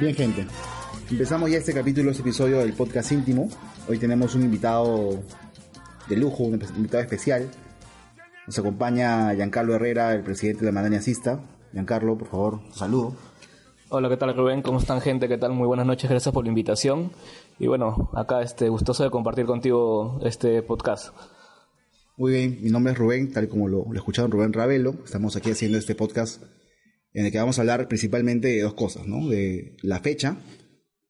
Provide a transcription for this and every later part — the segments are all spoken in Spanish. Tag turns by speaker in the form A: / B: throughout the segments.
A: Bien, gente. Empezamos ya este capítulo, este episodio del podcast íntimo. Hoy tenemos un invitado de lujo, un invitado especial. Nos acompaña Giancarlo Herrera, el presidente de la Madania Cista. Giancarlo, por favor, un saludo.
B: Hola, ¿qué tal Rubén? ¿Cómo están gente? ¿Qué tal? Muy buenas noches, gracias por la invitación. Y bueno, acá este, gustoso de compartir contigo este podcast.
A: Muy bien, mi nombre es Rubén, tal como lo, lo escucharon Rubén Ravelo. Estamos aquí haciendo este podcast en el que vamos a hablar principalmente de dos cosas, ¿no? De la fecha,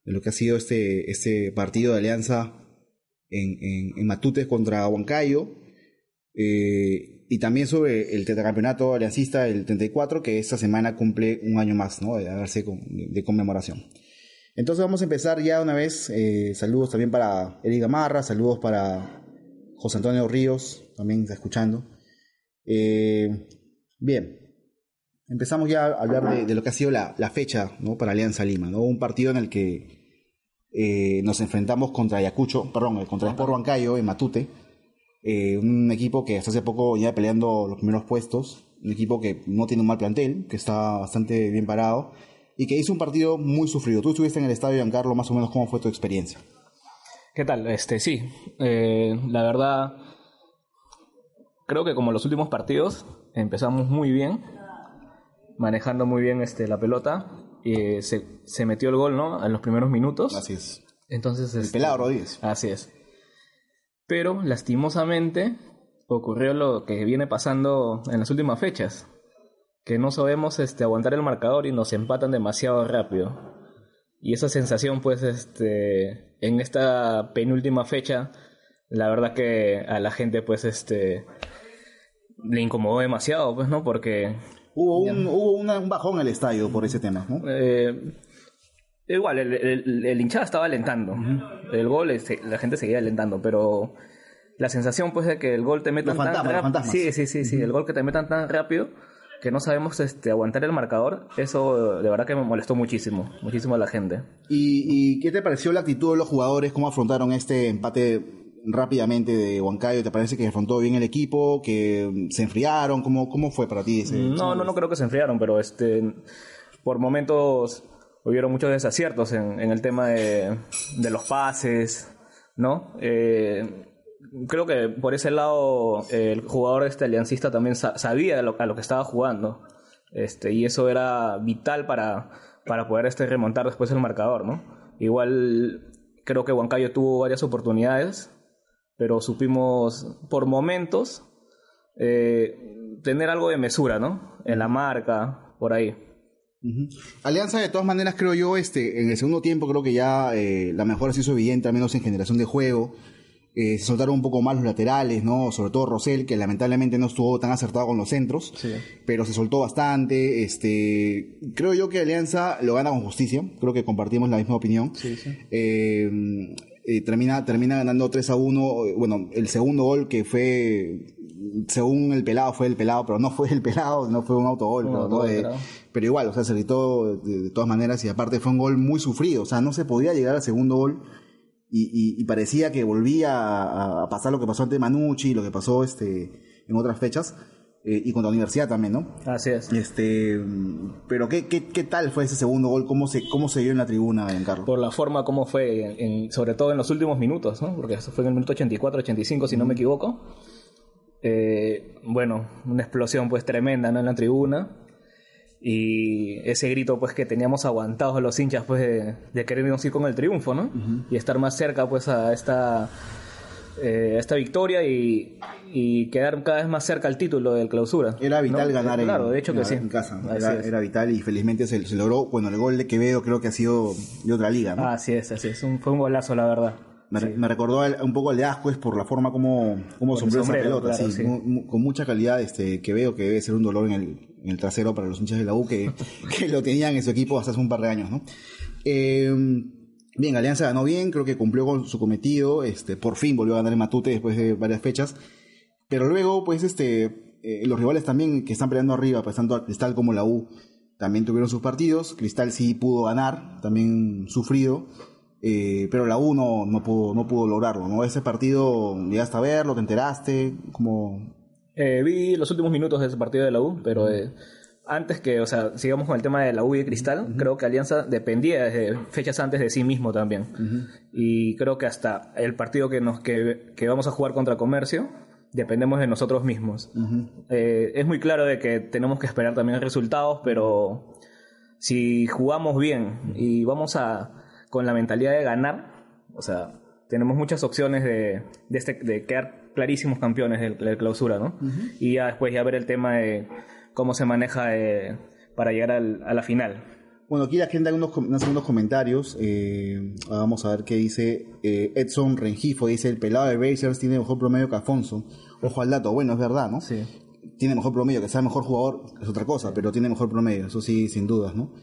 A: de lo que ha sido este, este partido de alianza en, en, en Matutes contra Huancayo, eh, y también sobre el tetracampeonato aliancista del 34, que esta semana cumple un año más, ¿no? De darse con, de conmemoración. Entonces vamos a empezar ya una vez. Eh, saludos también para Eric Gamarra, saludos para José Antonio Ríos, también está escuchando. Eh, bien, empezamos ya a hablar de, lo que ha sido la, la, fecha ¿no? para Alianza Lima, ¿no? un partido en el que eh, nos enfrentamos contra Ayacucho, perdón, contra Sport Huancayo en Matute, eh, un equipo que hasta hace poco ya peleando los primeros puestos, un equipo que no tiene un mal plantel, que está bastante bien parado y que hizo un partido muy sufrido. Tú estuviste en el estadio, Giancarlo, más o menos, ¿cómo fue tu experiencia?
B: ¿Qué tal? Este, sí, eh, la verdad, creo que como los últimos partidos empezamos muy bien, manejando muy bien este, la pelota, y se, se metió el gol, ¿no? En los primeros minutos.
A: Así es.
B: Entonces,
A: el
B: este,
A: pelado Rodríguez.
B: Así es. Pero lastimosamente ocurrió lo que viene pasando en las últimas fechas, que no sabemos este, aguantar el marcador y nos empatan demasiado rápido. Y esa sensación, pues, este, en esta penúltima fecha, la verdad que a la gente, pues, este, le incomodó demasiado, pues, ¿no? Porque...
A: Hubo un, hubo una, un bajón en el estadio por ese tema, ¿no?
B: Eh, igual, el, el, el, hinchada estaba alentando. Uh -huh. El gol, este, la gente seguía alentando, pero la sensación, pues, de que el gol te metan
A: los
B: tan
A: rápido.
B: Sí, sí, sí, sí, uh -huh. el gol que te metan tan rápido que no sabemos este, aguantar el marcador, eso de verdad que me molestó muchísimo, muchísimo a la gente.
A: ¿Y, ¿Y, qué te pareció la actitud de los jugadores? ¿Cómo afrontaron este empate rápidamente de Huancayo? ¿Te parece que afrontó bien el equipo? ¿Que se enfriaron? ¿Cómo, cómo fue para ti ese?
B: No, no, no creo que se enfriaron, pero este, por momentos hubieron muchos desaciertos en, en el tema de, de, los pases, ¿no? Eh, creo que por ese lado el jugador este aliancista también sabía a lo, a lo que estaba jugando este, y eso era vital para, para poder este, remontar después el marcador, ¿no? Igual creo que Huancayo tuvo varias oportunidades, pero supimos por momentos eh, tener algo de mesura, ¿no? En la marca, por ahí.
A: Uh -huh. Alianza, de todas maneras, creo yo, este, en el segundo tiempo creo que ya eh, la mejora se hizo evidente, al menos en generación de juego. Eh, se soltaron un poco más los laterales, ¿no? Sobre todo Rosell, que lamentablemente no estuvo tan acertado con los centros,
B: sí.
A: pero se soltó bastante. Este, creo yo que Alianza lo gana con justicia, creo que compartimos la misma opinión.
B: Sí, sí.
A: Eh, eh, termina, termina ganando 3 a 1. Bueno, el segundo gol que fue, según el pelado, fue el pelado, pero no fue el pelado, no fue un autogol.
B: Un
A: pero,
B: autogol,
A: ¿no? de, pero igual, o sea, se gritó de, de todas maneras y aparte fue un gol muy sufrido, o sea, no se podía llegar al segundo gol y, y, y, parecía que volvía a, a, pasar lo que pasó ante Manucci, lo que pasó este en otras fechas, eh, y contra la universidad también, ¿no?
B: Así es.
A: Este, pero ¿qué, qué, qué tal fue ese segundo gol? ¿Cómo se, cómo se vio en la tribuna, Carlos?
B: Por la forma como fue, en, sobre todo en los últimos minutos, ¿no? Porque eso fue en el minuto 84, 85, si no me equivoco. Eh, bueno, una explosión pues tremenda, ¿no? En la tribuna y ese grito pues que teníamos aguantados los hinchas pues de, de querernos ir con el triunfo no uh -huh. y estar más cerca pues a esta eh, esta victoria y, y, quedar cada vez más cerca al título del clausura
A: era vital
B: ¿no?
A: ganar
B: claro
A: en,
B: de hecho que
A: en,
B: sí.
A: en casa era, era, vital y felizmente se, se, logró. Bueno el gol de Quevedo creo que ha sido de otra liga ¿no?
B: así es así es. Un, fue un golazo la verdad.
A: Me, re- me recordó un poco al de Ascuez por la forma como, como sombrero esa pelota,
B: claro,
A: sí, mu- con mucha calidad este, que veo que debe ser un dolor en el, en el trasero para los hinchas de la U que, que lo tenían en su equipo hasta hace un par de años, ¿no? Eh, bien, Alianza ganó bien, creo que cumplió con su cometido, este, por fin volvió a ganar el Matute después de varias fechas, pero luego, pues, este, eh, los rivales también que están peleando arriba, pues tanto Cristal como la U, también tuvieron sus partidos. Cristal sí pudo ganar, también sufrido, eh, pero la U no, no pudo, no pudo lograrlo, ¿no? Ese partido, llegaste a verlo, te enteraste, como...
B: Eh, vi los últimos minutos de ese partido de la U, pero eh, antes que, o sea, sigamos con el tema de la U de Cristal, creo que Alianza dependía desde fechas antes de sí mismo también. Y creo que hasta el partido que, nos, que, que vamos a jugar contra Comercio, dependemos de nosotros mismos. Eh, es muy claro de que tenemos que esperar también resultados, pero si jugamos bien y vamos a con la mentalidad de ganar, o sea, tenemos muchas opciones de, de, este, de quedar clarísimos campeones de la clausura, ¿no? Y ya después ya ver el tema de cómo se maneja eh, para llegar al- a la final.
A: Bueno, aquí la gente unos, com- unos comentarios. eh, vamos a ver qué dice eh, Edson Rengifo. Dice, el pelado de Racers tiene mejor promedio que Afonso. Ojo al dato. Bueno, es verdad, ¿no?
B: Sí.
A: Tiene mejor promedio. Que sea mejor jugador es otra cosa, pero tiene mejor promedio. Eso sí, sin dudas, ¿no?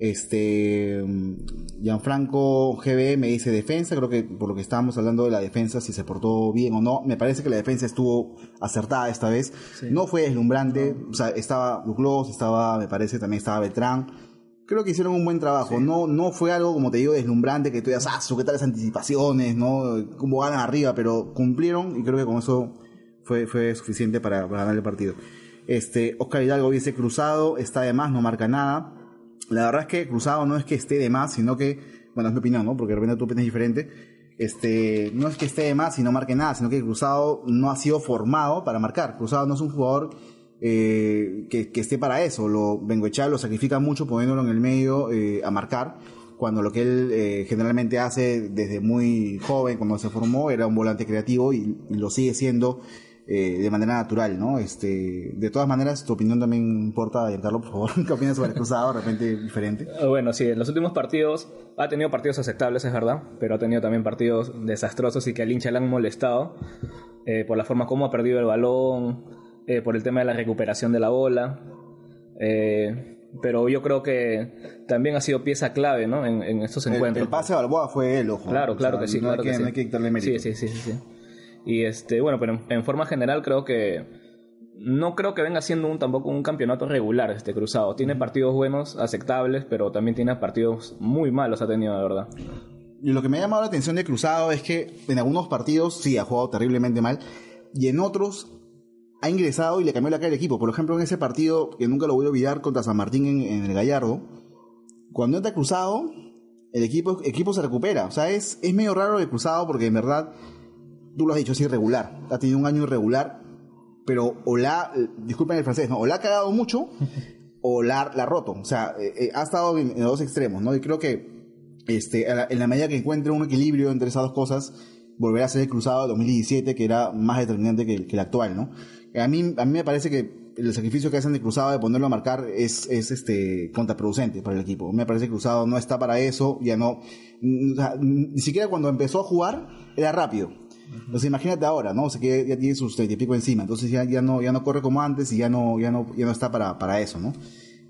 A: Este, mm, Gianfranco GB me dice defensa. Creo que por lo que estábamos hablando de la defensa, si se portó bien o no. Me parece que la defensa estuvo acertada esta vez. No fue deslumbrante. O sea, estaba Douglas, estaba, me parece, también estaba Beltrán creo que hicieron un buen trabajo. No, no fue algo, como te digo, deslumbrante, que tú digas, ah, su, qué tal las anticipaciones, ¿no? Cómo ganan arriba, pero cumplieron y creo que con eso fue, fue suficiente para, para ganar el partido. Este, Oscar Hidalgo dice cruzado, está de más, no marca nada. La verdad es que cruzado no es que esté de más, sino que, bueno, es mi opinión, ¿no? Porque de repente tu opinión es diferente. Este, no es que esté de más y no marque nada, sino que Cruzado no ha sido formado para marcar. Cruzado no es un jugador eh, que, que esté para eso. Lo, Bengoechea lo sacrifica mucho poniéndolo en el medio eh, a marcar, cuando lo que él eh, generalmente hace desde muy joven, cuando se formó, era un volante creativo y lo sigue siendo eh, de manera natural, ¿no? Este, de todas maneras, tu opinión también importa, Giancarlo, por favor. ¿Qué opinas sobre Cruzado? De repente diferente.
B: Eh, Bueno, sí, en los últimos partidos ha tenido partidos aceptables, es verdad, pero ha tenido también partidos desastrosos y que al hincha le han molestado eh, por la forma como ha perdido el balón, eh, por el tema de la recuperación de la bola. eh, pero yo creo que también ha sido pieza clave ¿no? en, en estos
A: El,
B: encuentros.
A: el pase a Balboa fue él, ojo.
B: Claro,
A: O
B: claro
A: sea,
B: que sí.
A: No,
B: claro
A: hay, que,
B: que sí.
A: no hay que quitarle mérito.
B: Sí, sí, sí, sí. Y este, bueno, pero en, en forma general creo que no creo que venga siendo un, tampoco un campeonato regular este cruzado. Tiene partidos buenos, aceptables, pero también tiene partidos muy malos, ha tenido, la verdad.
A: Y lo que me ha llamado la atención de Cruzado es que en algunos partidos sí ha jugado terriblemente mal y en otros ha ingresado y le cambió la cara al equipo. Por ejemplo, en ese partido que nunca lo voy a olvidar contra San Martín en, en el Gallardo, cuando entra Cruzado, el equipo, equipo se recupera. O sea, es, es medio raro el Cruzado porque en verdad, tú lo has dicho, es irregular. Ha tenido un año irregular, pero o la, eh, disculpen el francés, ¿no? o la ha cagado mucho o la, la ha roto. O sea, eh, eh, ha estado en, en los dos extremos, ¿no? Y creo que este, en la medida que encuentre un equilibrio entre esas dos cosas, volverá a ser el cruzado de 2017, que era más determinante que el, que el actual, ¿no? A mí, a mí me parece que el sacrificio que hacen de cruzado de ponerlo a marcar es, es este, contraproducente para el equipo. Me parece que cruzado no está para eso, ya no, mm, o sea, ni siquiera cuando empezó a jugar era rápido. Entonces imagínate ahora, ¿no? O sea que ya tiene sus treinta y pico encima, entonces ya, ya no, ya no corre como antes y ya no, ya no, ya no está para, para eso, ¿no?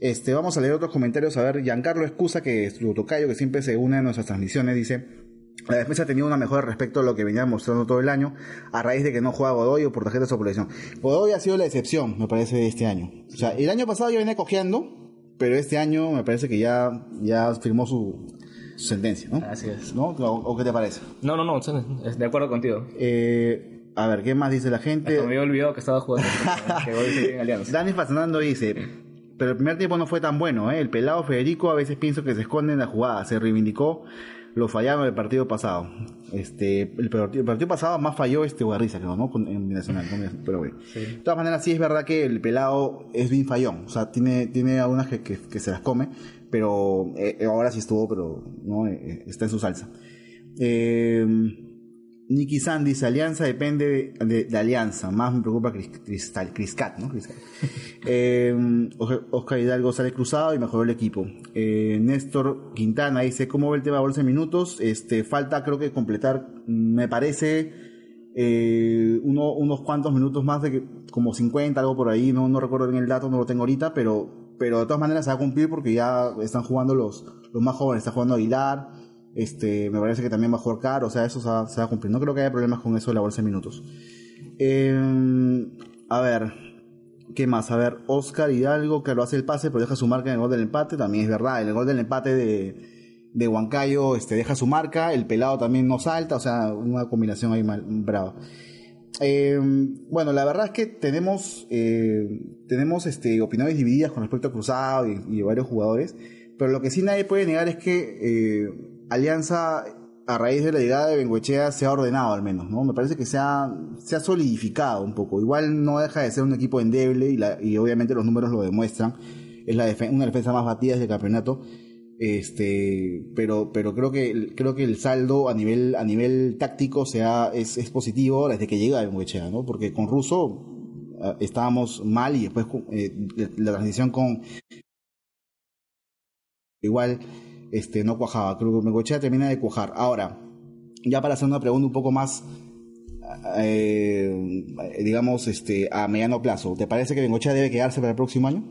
A: Este, vamos a leer otros comentarios. A ver, Giancarlo Excusa, que es tu tocayo, que siempre se une a nuestras transmisiones, dice: La defensa ha tenido una mejora respecto a lo que venía mostrando todo el año, a raíz de que no juega Godoy o por tarjetas o por lesión. Godoy ha sido la excepción, me parece, de este año. O sea, el año pasado ya venía cojeando, pero este año me parece que ya, ya firmó su, su sentencia, ¿no?
B: Así es.
A: ¿No? ¿O, o qué te parece?
B: No, no, no, de acuerdo contigo.
A: Eh, a ver, ¿qué más dice la gente?
B: Hasta me había olvidado que estaba jugando. que.
A: Dani Fernando dice, pero el primer tiempo no fue tan bueno, ¿eh? El pelado Federico a veces pienso que se esconde en la jugada, se reivindicó lo fallaron el partido pasado. Este, el partido, el partido pasado más falló este Guarriza, creo, ¿no? En Nacional, pero bueno. De todas maneras, sí es verdad que el pelado es bien fallón, o sea, tiene, tiene algunas que, que, que se las come, pero eh, ahora sí estuvo, pero no Eh, está en su salsa. Eh, Nicky San dice, Alianza depende de, de- de Alianza. Más me preocupa Cris- Cristal, Criscat, ¿no? Criscat. Eh, Oscar- Hidalgo sale cruzado y mejoró el equipo. Eh, Néstor Quintana dice, ¿cómo ve el tema de bolsa de minutos? Este, falta creo que completar, me parece, eh, uno- unos cuantos minutos más de que, como 50, algo por ahí, no, no recuerdo bien el dato, no lo tengo ahorita, pero, pero de todas maneras se va a cumplir porque ya están jugando los, los más jóvenes, está jugando Aguilar, este, me parece que también va a jugar Caro, o sea, eso se va, a cumplir. No creo que haya problemas con eso de la bolsa de minutos. Eh, a ver, ¿qué más? A ver, Oscar Hidalgo, que lo hace el pase, pero deja su marca en el gol del empate, también es verdad. El gol del empate de, de Huancayo este, deja su marca, el pelado también no salta, o sea, una combinación ahí mal, brava. Eh, bueno, la verdad es que tenemos, eh, tenemos este, opiniones divididas con respecto a Cruzado y, y varios jugadores, pero lo que sí nadie puede negar es que eh, Alianza, a raíz de la llegada de Bengoechea, se ha ordenado al menos, ¿no? Me parece que se ha, se ha solidificado un poco. Igual no deja de ser un equipo endeble y, la- y obviamente los números lo demuestran. Es la defen- una defensa más batida del campeonato. Este, pero, pero creo que, creo que el saldo a nivel, a nivel táctico sea, es, es positivo desde que llega Bengoechea, ¿no? Porque con Russo ah, estábamos mal y después eh, la transición con igual este no cuajaba. Creo que Bengoechea termina de cuajar. Ahora, ya para hacer una pregunta un poco más eh, digamos este a mediano plazo, ¿te parece que Bengoechea debe quedarse para el próximo año?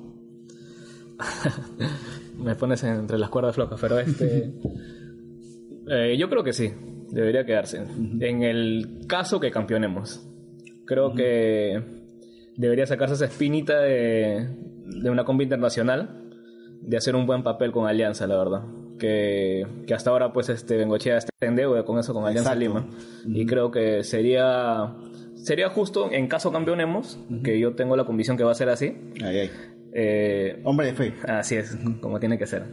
B: Me pones entre las cuerdas flojas, pero este. eh, yo creo que sí, debería quedarse. En el caso que campeonemos. Creo que debería sacarse esa espinita de, de una combi internacional, de hacer un buen papel con Alianza, la verdad. Que, que hasta ahora, pues, este Bengochea está en deuda con eso, con Alianza
A: Exacto.
B: Lima. Y creo que sería. Sería justo, en caso campeonemos, que yo tengo la convicción que va a ser así.
A: Ay, ay.
B: Eh,
A: Hombre de fe.
B: Así es, como tiene que ser.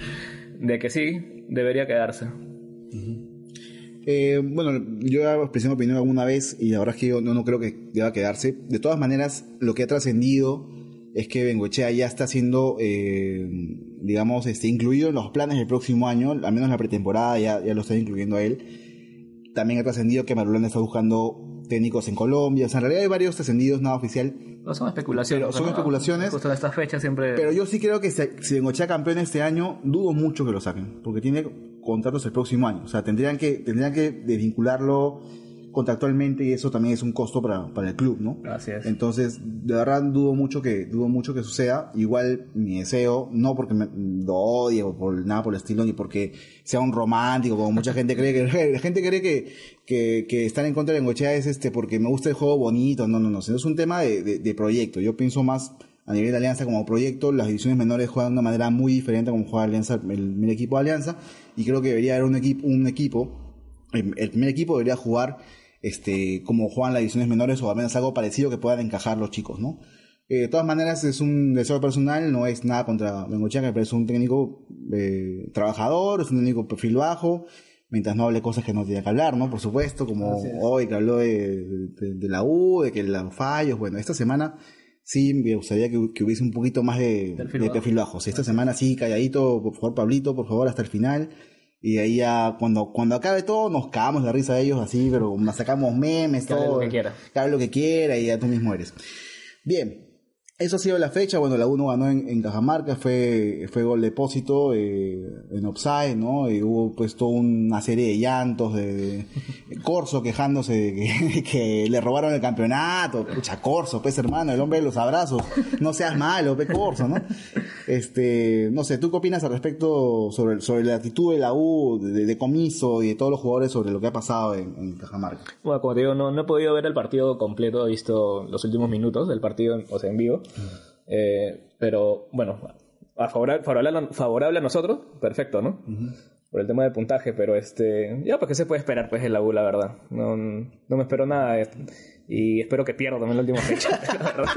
B: de que sí, debería quedarse.
A: Eh, bueno, yo ya expresé mi opinión alguna vez y la verdad es que yo no, no creo que deba quedarse. De todas maneras, lo que ha trascendido es que Bengochea ya está siendo, eh, digamos, este, incluido en los planes del próximo año, al menos en la pretemporada ya, ya lo está incluyendo a él. También ha trascendido que Marulanda está buscando técnicos en Colombia. O sea, en realidad hay varios trascendidos, nada oficial.
B: No son especulaciones.
A: Pero son
B: ¿no?
A: especulaciones.
B: Justo en estas fechas siempre.
A: Pero yo sí creo que si, si Bengochea campeón este año, dudo mucho que lo saquen, porque tiene contratos el próximo año. O sea, tendrían que, tendrían que desvincularlo contractualmente y eso también es un costo para, para el club, ¿no?
B: Así es.
A: Entonces, de verdad dudo mucho que, dudo mucho que suceda. Igual mi deseo, no porque me lo odie o por nada por el estilo, ni porque sea un romántico, como mucha gente cree que, la gente cree que, que, que estar en contra de Bengochea es este porque me gusta el juego bonito. No, no, no. sino Es un tema de, de, de proyecto. Yo pienso más a nivel de Alianza como proyecto, las divisiones menores juegan de una manera muy diferente a como juega Alianza, el, el equipo de Alianza, y creo que debería haber un equipo, un equipo, el, el primer equipo debería jugar este, como juegan las divisiones menores o al menos algo parecido que puedan encajar los chicos, ¿no? Eh, de todas maneras es un deseo personal, no es nada contra Bengochea, que parece un técnico eh, trabajador, es un técnico perfil bajo, mientras no hable cosas que no tenía que hablar, ¿no? Por supuesto, como hoy que habló de, de- de la U, de que los fallos, bueno, esta semana sí me gustaría que, que hubiese un poquito más de
B: Perfil
A: de
B: bajo.
A: perfil bajo. Sí, esta semana sí, calladito, por favor, Pablito, por favor, hasta el final. Y ahí ya, cuando, cuando acabe todo, nos cagamos la risa de ellos así, pero nos sacamos memes,
B: hable
A: todo.
B: lo que quiera.
A: Hable lo que quiera y ya tú mismo eres. Bien, eso ha sido la fecha. Bueno, la 1 ganó en, en Cajamarca, fue, fue gol depósito eh, en offside, ¿no? Y hubo pues toda una serie de llantos de, de Corso quejándose de que, que le robaron el campeonato. Pucha, Corso, pues hermano, el hombre de los abrazos. No seas malo, pe Corso, ¿no? Este, no sé, ¿tú qué opinas al respecto sobre, sobre la actitud de la U, de, de Comiso y de todos los jugadores sobre lo que ha pasado en, en Cajamarca?
B: Bueno, como te digo, no, no he podido ver el partido completo, he visto los últimos minutos del partido, o sea, en vivo. Eh, pero bueno, a favor, favorable, favorable a nosotros, perfecto, ¿no? Por el tema del puntaje, pero este. Ya, pues que se puede esperar, pues, en la U, la verdad. No, no me espero nada. eh, Y espero que pierda también la última fecha. la verdad.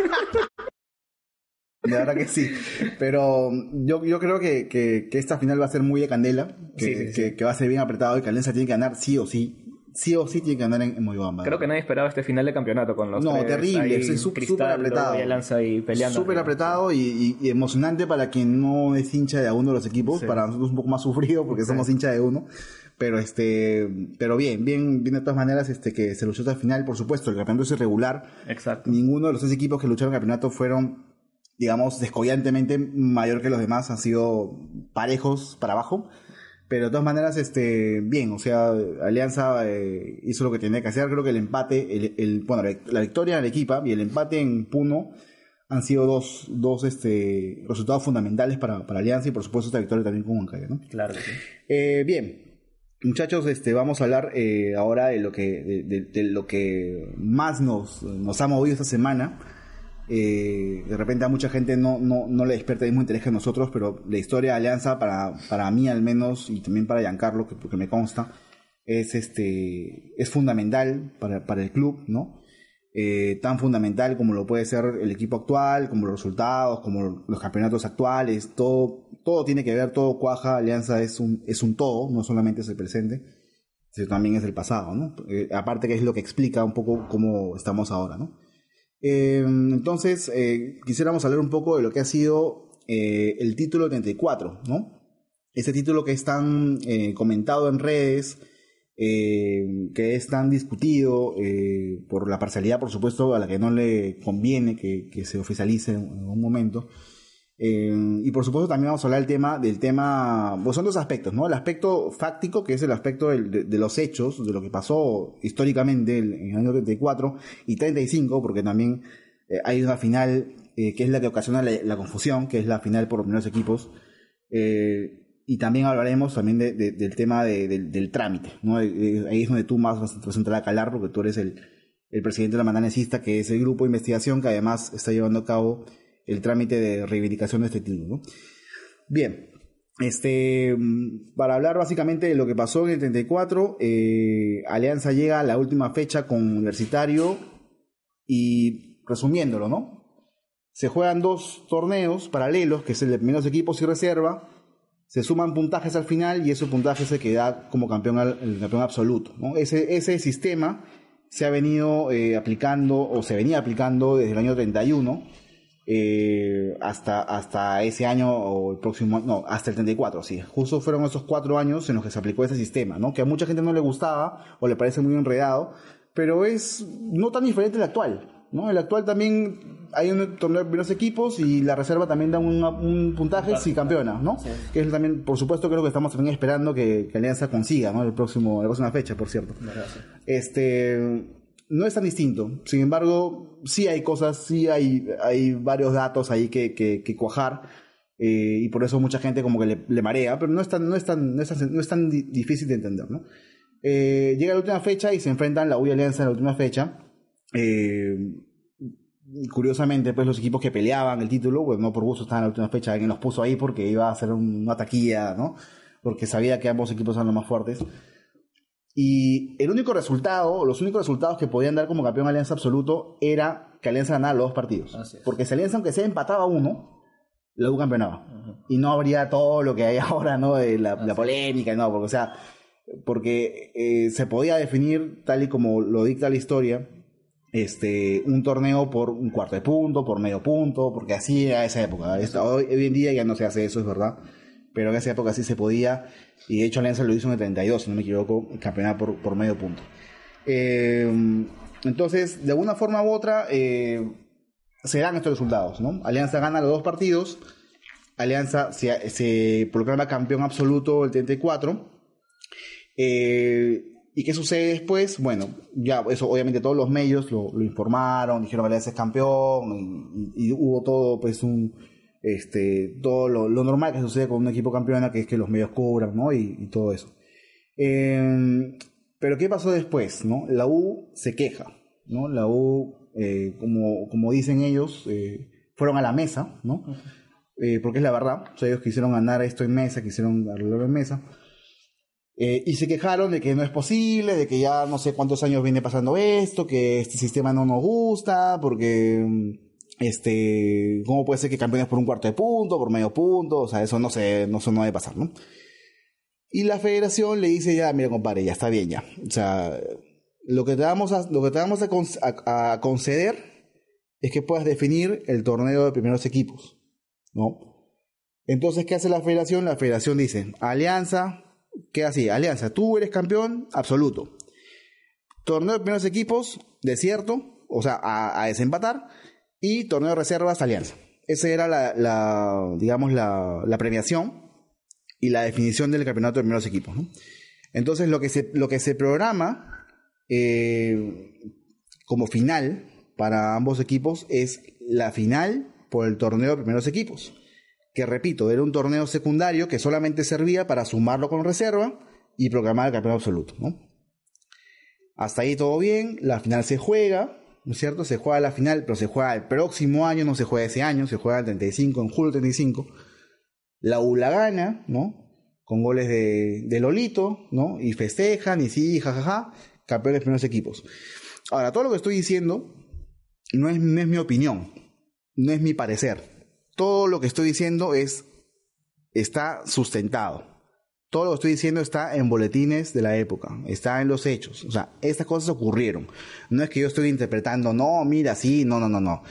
A: De verdad que sí. Pero yo, yo creo que, que, que esta final va a ser muy de candela. Que,
B: Sí, sí, sí.
A: que, va a ser bien apretado y que Alianza tiene que ganar sí o sí. Sí o sí tiene que ganar en, en Moyobamba.
B: Creo que nadie esperaba este final de campeonato con los
A: No,
B: tres
A: terrible, es súper apretado.
B: y Alianza ahí peleando.
A: Súper apretado y, y- y emocionante para quien no es hincha de alguno de los equipos.
B: Sí.
A: Para nosotros un poco más sufrido porque somos hincha de uno. Pero este, pero bien, bien, bien de todas maneras, este, que se luchó hasta el final, por supuesto, el campeonato es irregular.
B: Exacto.
A: Ninguno de los tres equipos que lucharon el campeonato fueron, digamos, descollantemente mayor que los demás, han sido parejos para abajo. Pero de todas maneras, este, bien, o sea, Alianza eh, hizo lo que tenía que hacer. Creo que el empate, el, el, bueno, la, la victoria en Arequipa y el empate en Puno han sido dos, dos este, resultados fundamentales para, para Alianza y por supuesto esta victoria también con Huancayo, ¿no?
B: Claro que sí.
A: Eh, bien, muchachos, este, vamos a hablar eh, ahora de lo que, de, de- de lo que más nos, nos ha movido esta semana. Eh, de repente a mucha gente no, no, no le despierta el mismo interés que nosotros, pero la historia de Alianza para, para mí al menos y también para Giancarlo, que, porque me consta, es este es fundamental para, para el club, ¿no? Eh, tan fundamental como lo puede ser el equipo actual, como los resultados, como los campeonatos actuales, todo, todo tiene que ver, todo cuaja, Alianza es un, es un todo, no solamente es el presente, sino también es el pasado, ¿no? Eh, aparte que es lo que explica un poco cómo estamos ahora, ¿no? Eh, entonces, eh, quisiéramos hablar un poco de lo que ha sido eh, el título 34, ¿no? Ese título que es tan eh, comentado en redes, eh, que es tan discutido eh, por la parcialidad, por supuesto, a la que no le conviene que, que se oficialice en, un momento. Eh, y por supuesto también vamos a hablar del tema, del tema, pues son dos aspectos, ¿no? El aspecto fáctico, que es el aspecto del- de, los hechos, de lo que pasó históricamente en el año 34 y 35, porque también eh, hay una final eh, que es la que ocasiona la, confusión, que es la final por los primeros equipos. Eh, y también hablaremos también de- de- del tema de- del, trámite, ¿no? Ahí es donde tú más vas a entrar a calar, porque tú eres el, el presidente de la Mandanecista, que es el grupo de investigación que además está llevando a cabo el trámite de reivindicación de este título. Bien, este, mm, para hablar básicamente de lo que pasó en el 34, eh, Alianza llega a la última fecha con Universitario y resumiéndolo, ¿no? Se juegan dos torneos paralelos, que es el de primeros equipos y reserva, se suman puntajes al final y ese puntaje es el que da como campeón campeón absoluto. Ese, ese sistema se ha venido eh, aplicando o se venía aplicando desde el año 31 eh, hasta, hasta ese año o el próximo, no, hasta el 34, sí. Justo fueron esos cuatro años en los que se aplicó ese sistema, ¿no? Que a mucha gente no le gustaba o le parece muy enredado, pero es no tan diferente del actual, ¿no? El actual también hay un torneo de primeros equipos y la reserva también da un, un puntaje si campeona, ¿no? Que es también, por supuesto, creo que estamos también esperando que, que Alianza consiga, ¿no? El próximo, la próxima fecha, por cierto. Este, no es tan distinto. Sin embargo, sí hay cosas, sí hay, hay varios datos ahí que, que, cuajar. eh, y por eso mucha gente como que le, marea, pero no es tan, no es tan, no es tan, no es tan di- difícil de entender, ¿no? Eh, llega la última fecha y se enfrentan la U y Alianza en la última fecha. Eh, curiosamente, pues los equipos que peleaban el título, pues no por gusto estaban en la última fecha, alguien los puso ahí porque iba a ser un- una taquilla, ¿no? Porque sabía que ambos equipos eran los más fuertes. Y el único resultado, los únicos resultados que podían dar como campeón Alianza absoluto era que Alianza ganara los dos partidos. Porque si Alianza, aunque sea empataba uno, la U campeonaba. Y no habría todo lo que hay ahora, ¿no? De la, la polémica, no, porque, o sea, porque eh, se podía definir, tal y como lo dicta la historia, este, un torneo por un cuarto de punto, por medio punto, porque así era esa época. Hoy en día ya no se hace eso, es verdad. Pero en esa época sí se podía, y de hecho Alianza lo hizo en el 32, si no me equivoco, campeonato por, por medio punto. Eh, entonces, de una forma u otra, eh, se dan estos resultados, ¿no? Alianza gana los dos partidos, Alianza se, se proclama campeón absoluto el 34. Eh, ¿Y qué sucede después? Bueno, ya eso obviamente todos los medios lo, informaron, dijeron Alianza es campeón y- y hubo todo pues un este todo lo, lo normal que sucede con un equipo campeona que es que los medios cobran, ¿no? Y, y todo eso. Eh, pero ¿qué pasó después? ¿no? La U se queja, ¿no? La U, eh, como, como dicen ellos, eh, fueron a la mesa, ¿no? Eh, porque es la verdad, o sea, ellos quisieron ganar esto en mesa, quisieron arreglarlo en mesa. Y se quejaron de que no es posible, de que ya no sé cuántos años viene pasando esto, que este sistema no nos gusta, porque mm, este, ¿cómo puede ser que campeones por un cuarto de punto, por medio punto? O sea, eso no se, no, eso no debe pasar, ¿no? Y la federación le dice ya, mira compadre, ya está bien ya. O sea, lo que te vamos a, lo que te vamos a, a- conceder es que puedas definir el torneo de primeros equipos, ¿no? Entonces, ¿qué hace la federación? La federación dice, Alianza queda así, Alianza, tú eres campeón absoluto. Torneo de primeros equipos, desierto, o sea, a desempatar, y torneo de reservas, Alianza. Esa era la, digamos, la, premiación y la definición del campeonato de primeros equipos. Entonces, lo que se, lo que se programa eh, como final para ambos equipos es la final por el torneo de primeros equipos. Que repito, era un torneo secundario que solamente servía para sumarlo con reserva y programar el campeonato absoluto. Hasta ahí todo bien, la final se juega, ¿no es cierto? Se juega la final, pero se juega el próximo año, no se juega ese año, se juega el 35, en julio 35. La U la gana, ¿no? Con goles de, de Lolito, ¿no? Y festejan, y sí, jajaja, campeones primeros equipos. Ahora, todo lo que estoy diciendo no es, no es mi opinión, no es mi parecer. Todo lo que estoy diciendo es, está sustentado. Todo lo que estoy diciendo está en boletines de la época, está en los hechos. O sea, estas cosas ocurrieron. No es que yo estoy interpretando, no, mira, sí, no, no, no, no.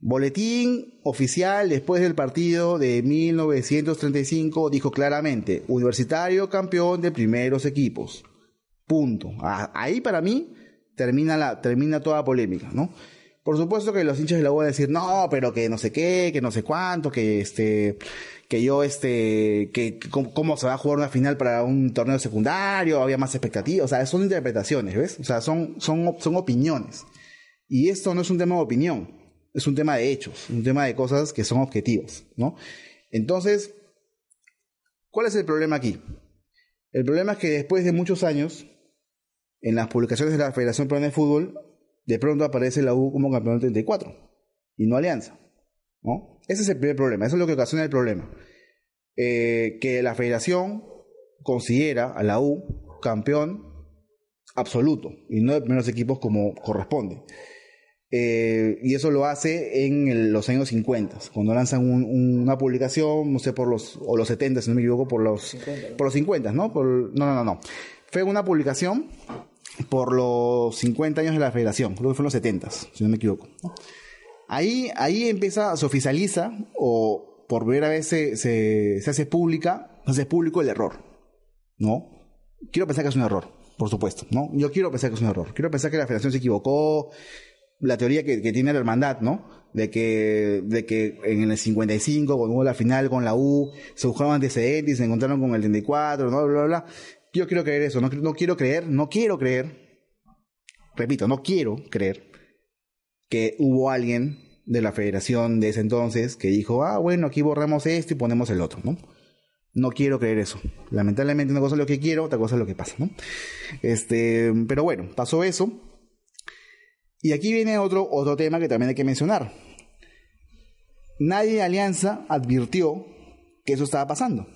A: Boletín oficial después del partido de 1935 dijo claramente, Universitario campeón de primeros equipos. Punto. Ah, Ahí para mí termina, la, termina toda polémica, ¿no? Por supuesto que los hinchas de la U van a decir, no, pero que no sé qué, que no sé cuánto, que este, que yo este, que cómo, se va a jugar una final para un torneo secundario, había más expectativas, o sea, son interpretaciones, ¿ves? O sea, son, son, son opiniones. Y esto no es un tema de opinión, es un tema de hechos, un tema de cosas que son objetivas, ¿no? Entonces, ¿cuál es el problema aquí? El problema es que después de muchos años, en las publicaciones de la Federación Peruana de Fútbol, de pronto aparece la U como campeón del 34 y no Alianza. ¿no? Ese es el primer problema, eso es lo que ocasiona el problema. Eh, que la federación considera a la U campeón absoluto y no de primeros equipos como corresponde. Eh, y eso lo hace en el- los años 50, cuando lanzan un- un- una publicación, no sé, por los, o los 70, si no me equivoco, por los, por los 50, ¿no? Por, no, no, no, no. Fue una publicación por los 50 años de la federación, creo que fue en los 70, si no me equivoco. ¿no? Ahí, ahí empieza, se oficializa, o por primera vez se, se, se hace pública, se hace público el error, ¿no? Quiero pensar que es un error, por supuesto, ¿no? Yo quiero pensar que es un error. Quiero pensar que la federación se equivocó, la teoría que, que tiene la hermandad, ¿no? De que, de que en el 55, cuando hubo la final con la U, se buscaron antecedentes se encontraron con el 34, ¿no? Bla, bla, bla. Yo quiero creer eso, no, no quiero creer, no quiero creer, repito, no quiero creer que hubo alguien de la federación de ese entonces que dijo, ah, bueno, aquí borramos esto y ponemos el otro, ¿no? No quiero creer eso. Lamentablemente una cosa es lo que quiero, otra cosa es lo que pasa, ¿no? Este, pero bueno, pasó eso. Y aquí viene otro, otro tema que también hay que mencionar. Nadie de Alianza advirtió que eso estaba pasando.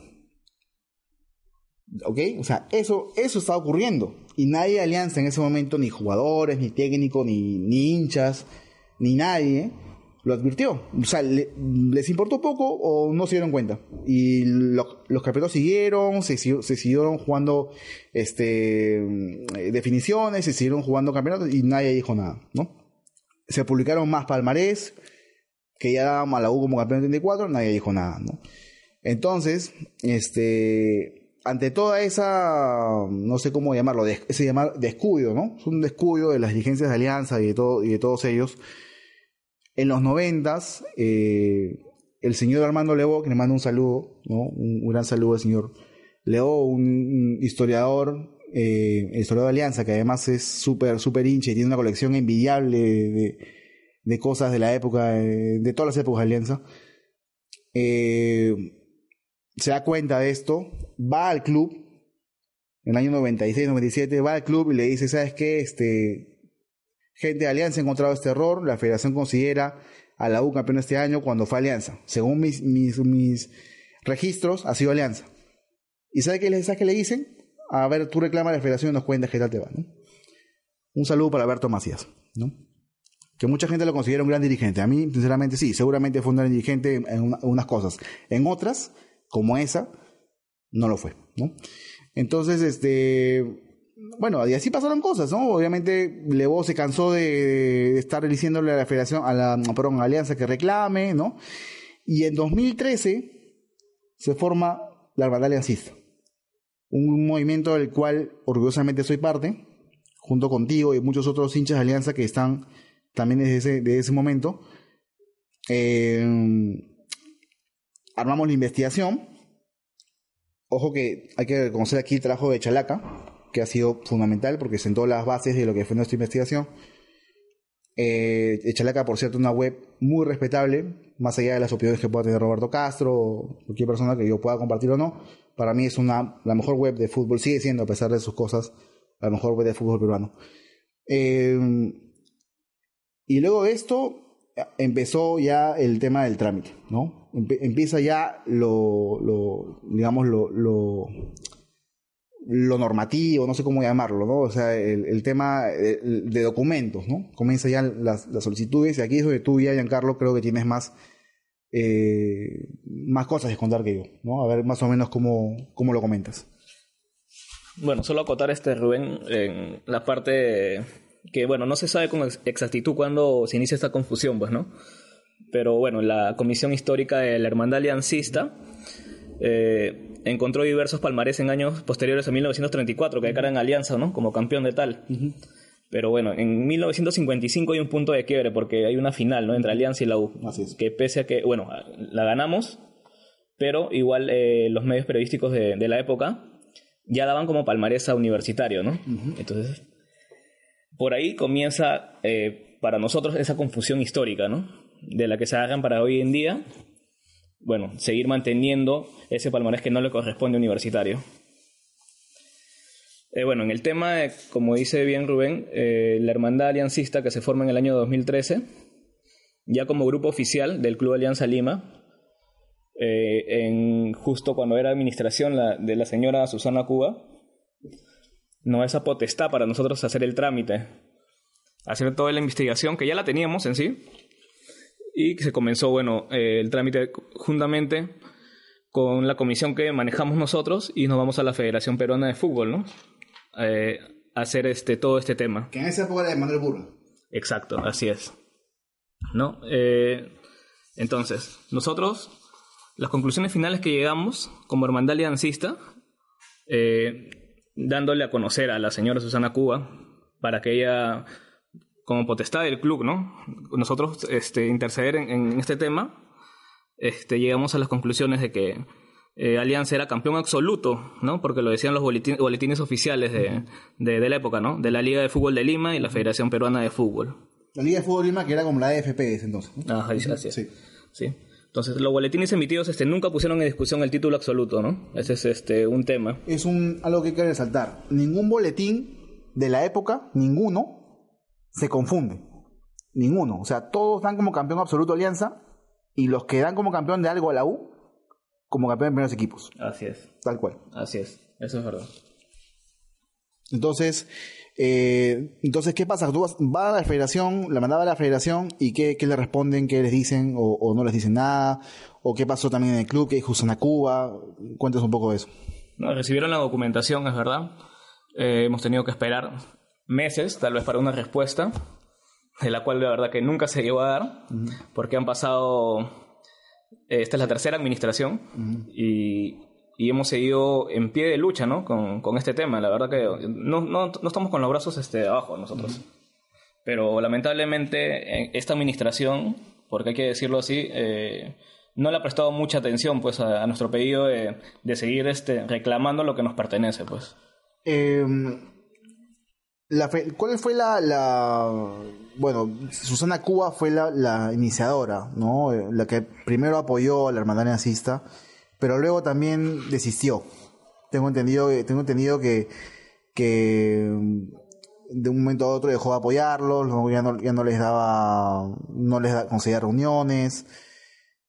A: ¿Ok? O sea, eso, eso estaba ocurriendo. Y nadie de Alianza en ese momento, ni jugadores, ni técnicos, ni, ni hinchas, ni nadie, lo advirtió. O sea, le- les importó poco o no se dieron cuenta. Y lo- los campeonatos siguieron, se, siguieron jugando este, definiciones, se siguieron jugando campeonatos y nadie dijo nada, ¿no? Se publicaron más palmarés, que ya daban a la U como campeón del 34, nadie dijo nada, ¿no? Entonces, este, ante toda esa, no sé cómo llamarlo, ese llamar descuido, ¿no? Es un descuido de las dirigencias de Alianza y de, todo, y de todos ellos. En los noventas, eh, el señor Armando Leó, que le mando un saludo, ¿no? Un, gran saludo al señor Leó, un, historiador, eh, historiador de Alianza, que además es súper, súper hincha y tiene una colección envidiable de, de cosas de la época, de todas las épocas de Alianza. Eh, se da cuenta de esto, va al club, en el año 96, 97, va al club y le dice, ¿sabes qué? Este, gente de Alianza ha encontrado este error, la federación considera a la U campeón este año cuando fue Alianza. Según mis, mis, registros, ha sido Alianza. ¿Y sabe qué, le- sabe qué le dicen? A ver, tú reclama a la federación y nos cuentas qué tal te va, ¿no? Un saludo para Alberto Macías, ¿no? Que mucha gente lo considera un gran dirigente. A mí, sinceramente, sí, seguramente fue un gran dirigente en una- unas cosas. En otras, como esa, no lo fue, ¿no? Entonces, este, bueno, y así pasaron cosas, ¿no? Obviamente, Levo se cansó de, estar diciéndole a la federación, a la, perdón, a la alianza que reclame, ¿no? Y en 2013 se forma la hermandad aliancista. un movimiento del cual orgullosamente soy parte, junto contigo y muchos otros hinchas de Alianza que están también desde ese, desde ese momento. Eh, armamos la investigación. Ojo que hay que reconocer aquí el trabajo de Chalaca, que ha sido fundamental porque sentó las bases de lo que fue nuestra investigación. Eh, Chalaca, por cierto, una web muy respetable, más allá de las opiniones que pueda tener Roberto Castro o cualquier persona que yo pueda compartir o no. Para mí es una, la mejor web de fútbol, sigue siendo, a pesar de sus cosas, la mejor web de fútbol peruano. Eh, y luego de esto empezó ya el tema del trámite, ¿no? Empieza ya lo, lo digamos, lo, lo, lo, normativo, no sé cómo llamarlo, ¿no? O sea, el, el tema de, de, documentos, ¿no? Comienza ya las, las, solicitudes y aquí es donde tú ya, Giancarlo, creo que tienes más, eh, más cosas que contar que yo, ¿no? A ver más o menos cómo, cómo lo comentas.
B: Bueno, solo acotar este, Rubén, en la parte que, bueno, no se sabe con exactitud cuándo se inicia esta confusión, pues, ¿no? Pero bueno, la Comisión Histórica de la Hermandad Aliancista eh, encontró diversos palmares en años posteriores a 1934 que declaran alianza, ¿no? Como campeón de tal. Pero bueno, en 1955 hay un punto de quiebre porque hay una final, ¿no? Entre Alianza y la U.
A: Así es.
B: Que pese a que, bueno, la ganamos, pero igual eh, los medios periodísticos de, de, la época ya daban como palmarés a universitario, ¿no? Entonces, por ahí comienza eh, para nosotros esa confusión histórica, ¿no? De la que se hagan para hoy en día, bueno, seguir manteniendo ese palmarés que no le corresponde a universitario. Eh, bueno, en el tema, como dice bien Rubén, eh, la hermandad aliancista que se forma en el año 2013, ya como grupo oficial del Club Alianza Lima, eh, en, justo cuando era administración de la señora Susana Cuba, no esa potestad para nosotros hacer el trámite, hacer toda la investigación que ya la teníamos en sí, y que se comenzó, bueno, eh, el trámite juntamente con la comisión que manejamos nosotros y nos vamos a la Federación Peruana de Fútbol, ¿no? Eh, hacer este, todo este tema.
A: Que en esa época era de Manuel.
B: Exacto, así es. ¿No? Eh, entonces, nosotros, las conclusiones finales que llegamos como hermandad aliancista, dándole a conocer a la señora Susana Cuba para que ella, como potestad del club, ¿no? Nosotros este, interceder en, en este tema, este, llegamos a las conclusiones de que eh, Alianza era campeón absoluto, ¿no? Porque lo decían los boletines, boletines oficiales de, de, de, la época, ¿no? De la Liga de Fútbol de Lima y la Federación Peruana de Fútbol.
A: La Liga de Fútbol de Lima que era como la AFP ese entonces. ¿no?
B: Ajá, así es. Sí. sí. Entonces, los boletines emitidos este, nunca pusieron en discusión el título absoluto, ¿no? Ese es este, un tema.
A: Es un, algo que hay que resaltar. Ningún boletín de la época, ninguno, se confunde. Ninguno. O sea, todos dan como campeón absoluto Alianza y los que dan como campeón de algo a la U, como campeón de primeros equipos.
B: Así es.
A: Tal cual.
B: Así es. Eso es verdad.
A: Entonces, eh, entonces, ¿qué pasa? Tú vas, vas, a la federación, la mandaba a la federación y ¿qué, qué le responden? ¿Qué les dicen? O, o, no les dicen nada? ¿O qué pasó también en el club? ¿Qué dijo Susana Cuba? Cuéntanos un poco de eso.
B: No, recibieron la documentación, es verdad. Eh, hemos tenido que esperar meses, tal vez, para una respuesta, de la cual la verdad que nunca se llegó a dar, uh -huh. porque han pasado... Eh, esta es la tercera administración uh -huh. y y hemos seguido en pie de lucha ¿no? con, con este tema. La verdad que no, no, no estamos con los brazos este, abajo nosotros. Pero lamentablemente esta administración, porque hay que decirlo así, eh, no le ha prestado mucha atención pues, a, a nuestro pedido de, de, seguir este, reclamando lo que nos pertenece. Pues.
A: Eh, ¿Cuál fue la, la, Bueno, Susana Cuba fue la, iniciadora, ¿no? La que primero apoyó a la hermandad nazista pero luego también desistió. Tengo entendido, tengo entendido que, que de un momento a otro dejó de apoyarlos, ya no, ya no les daba, no les da, concedía reuniones.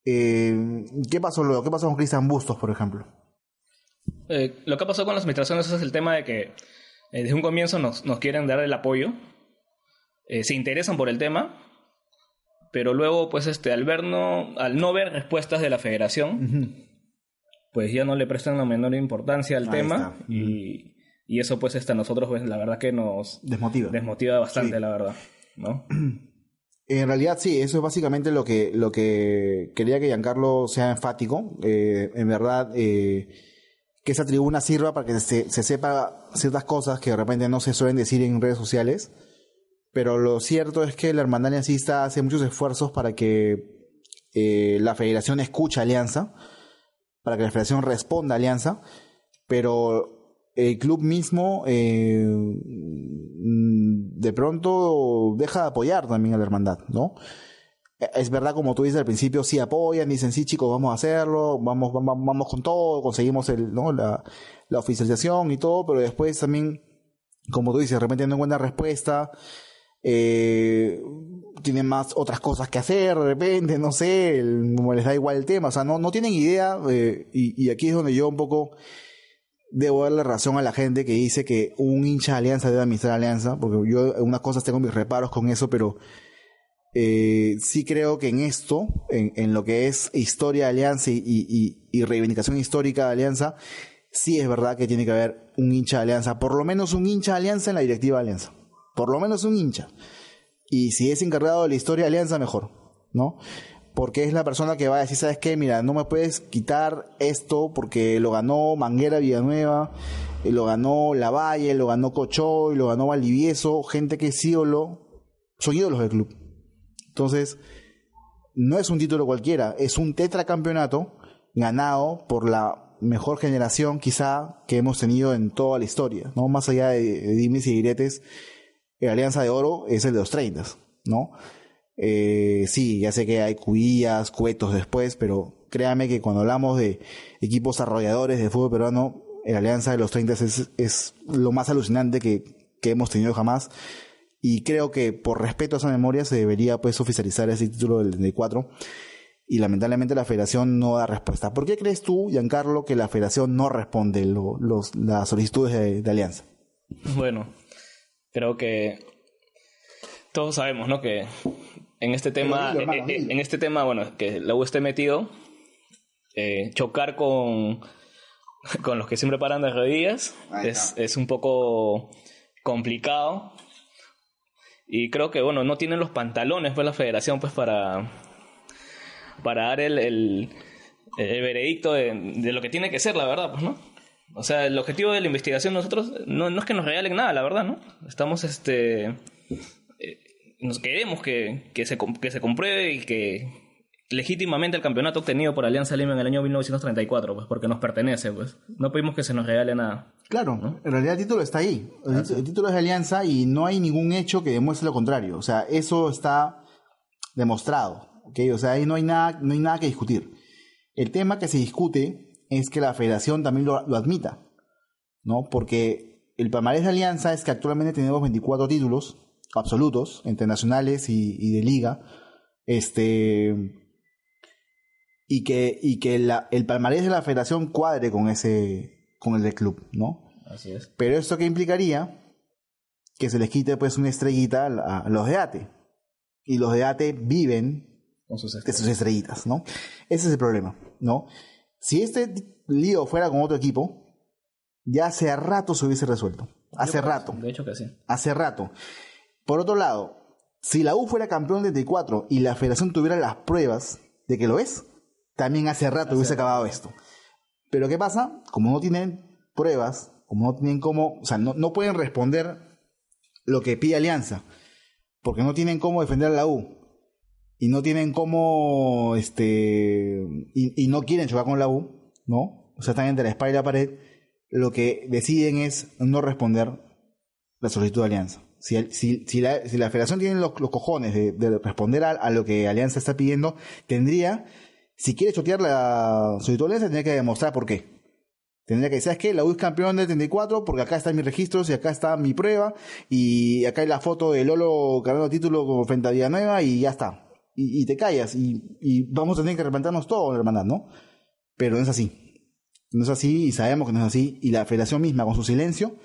A: Eh, ¿Qué pasó luego? ¿Qué pasó con Cristian Bustos, por ejemplo?
B: Eh, lo que ha pasado con las administraciones es el tema de que eh, desde un comienzo nos, nos, quieren dar el apoyo, eh, se interesan por el tema, pero luego, pues, este, al ver no, al no ver respuestas de la federación, uh -huh pues ya no le prestan la menor importancia al Ahí tema y, y, eso pues está a nosotros pues la verdad que nos
A: desmotiva.
B: desmotiva bastante sí. la verdad no
A: en realidad sí eso es básicamente lo que lo que quería que Giancarlo sea enfático. Eh, en verdad eh, que esa tribuna sirva para que se, se sepa ciertas cosas que de repente no se suelen decir en redes sociales. Pero lo cierto es que la hermandad aliancista hace muchos esfuerzos para que eh, la federación escuche a Alianza, para que la federación responda a Alianza, pero el club mismo eh, mm, de pronto deja de apoyar también a la hermandad, ¿no? Es verdad, como tú dices al principio, sí apoyan, dicen sí chicos, vamos a hacerlo, vamos, vamos, vamos con todo, conseguimos el, ¿no? la, la oficialización y todo, pero después también, como tú dices, de repente no encuentran respuesta, eh, tienen más otras cosas que hacer de repente, no sé, el- como les da igual el tema, o sea, no, no tienen idea, eh, y, y aquí es donde yo un poco debo darle razón a la gente que dice que un hincha de Alianza debe administrar Alianza, porque yo unas cosas tengo mis reparos con eso, pero eh, sí creo que en esto, en, lo que es historia de Alianza y reivindicación histórica de Alianza, sí es verdad que tiene que haber un hincha de Alianza, por lo menos un hincha de Alianza en la directiva de Alianza, por lo menos un hincha. Y si es encargado de la historia de Alianza, mejor, ¿no? Porque es la persona que va a decir, ¿sabes qué? Mira, no me puedes quitar esto porque lo ganó Manguera Villanueva, eh, lo ganó Lavalle, lo ganó Cochoy, lo ganó Valdivieso, gente que es ídolo, son ídolos del club. Entonces, no es un título cualquiera, es un tetracampeonato ganado por la mejor generación quizá que hemos tenido en toda la historia, ¿no? Más allá de, de dimes y diretes, la Alianza de Oro es el de los 30, ¿no? Eh, sí, ya sé que hay cubillas, cuetos después, pero créame que cuando hablamos de equipos arrolladores de fútbol peruano, el Alianza de los 30 es, es lo más alucinante que, que hemos tenido jamás. Y creo que por respeto a esa memoria se debería pues oficializar ese título del 34. Y lamentablemente la federación no da respuesta. ¿Por qué crees tú, Giancarlo, que la federación no responde lo- los, las solicitudes de, de alianza?
B: Bueno, creo que todos sabemos, ¿no? Que en este tema,
A: dilo, hermano,
B: eh, en este tema, bueno, que la U esté metido, eh, chocar con, con los que siempre paran de rodillas es, es un poco complicado. Y creo que, bueno, no tienen los pantalones, pues, la federación, pues, para, para dar el, el, el veredicto de, de lo que tiene que ser, la verdad, pues, ¿no? O sea, el objetivo de la investigación nosotros no, no es que nos regalen nada, la verdad, ¿no? Estamos, este... eh, nos queremos que, que, se, que se compruebe y que legítimamente el campeonato obtenido por Alianza Lima en el año 1934, pues, porque nos pertenece, pues. No pedimos que se nos regale nada.
A: Claro, en realidad el título está ahí. El, título es de alianza y no hay ningún hecho que demuestre lo contrario. O sea, eso está demostrado. ¿ok? O sea, ahí no hay nada, no hay nada que discutir. El tema que se discute es que la federación también lo, lo admita. ¿No? Porque el palmarés de alianza es que actualmente tenemos 24 títulos absolutos, entre nacionales y, y de liga. Este. Y que, y que la- el palmarés de la federación cuadre con ese, con el del club, ¿no?
B: Así es.
A: Pero esto que implicaría que se les quite pues una estrellita a, los de ATE. Y los de ATE viven
B: Con sus
A: de sus estrellitas, ¿no? Ese es el problema, ¿no? Si este lío fuera con otro equipo, ya hace rato se hubiese resuelto. Hace rato,
B: De hecho que sí.
A: hace rato. Por otro lado, si la U fuera campeón del 34 y la federación tuviera las pruebas de que lo es, también hace rato hubiese acabado esto. Pero ¿qué pasa? Como no tienen pruebas, como no tienen cómo, o sea, no, no pueden responder lo que pide Alianza, porque no tienen cómo defender a la U, y no tienen cómo, este, y, y no quieren chocar con la U, ¿no? O sea, están entre la espalda y la pared, lo que deciden es no responder la solicitud de Alianza. Si, el- si, si, la, si la federación tiene los, los cojones de, de responder a, a lo que Alianza está pidiendo, tendría, si quiere chotear la Alianza, tendría que demostrar por qué. Tendría que decir, ¿sabes qué? La U campeón del 34 porque acá están mis registros y acá está mi prueba y acá hay la foto de Lolo ganando título frente a Villanueva y ya está. Y, te callas y, vamos a tener que arrepentirnos todo hermandad, ¿no? Pero no es así. No es así y sabemos que no es así y la federación misma con su silencio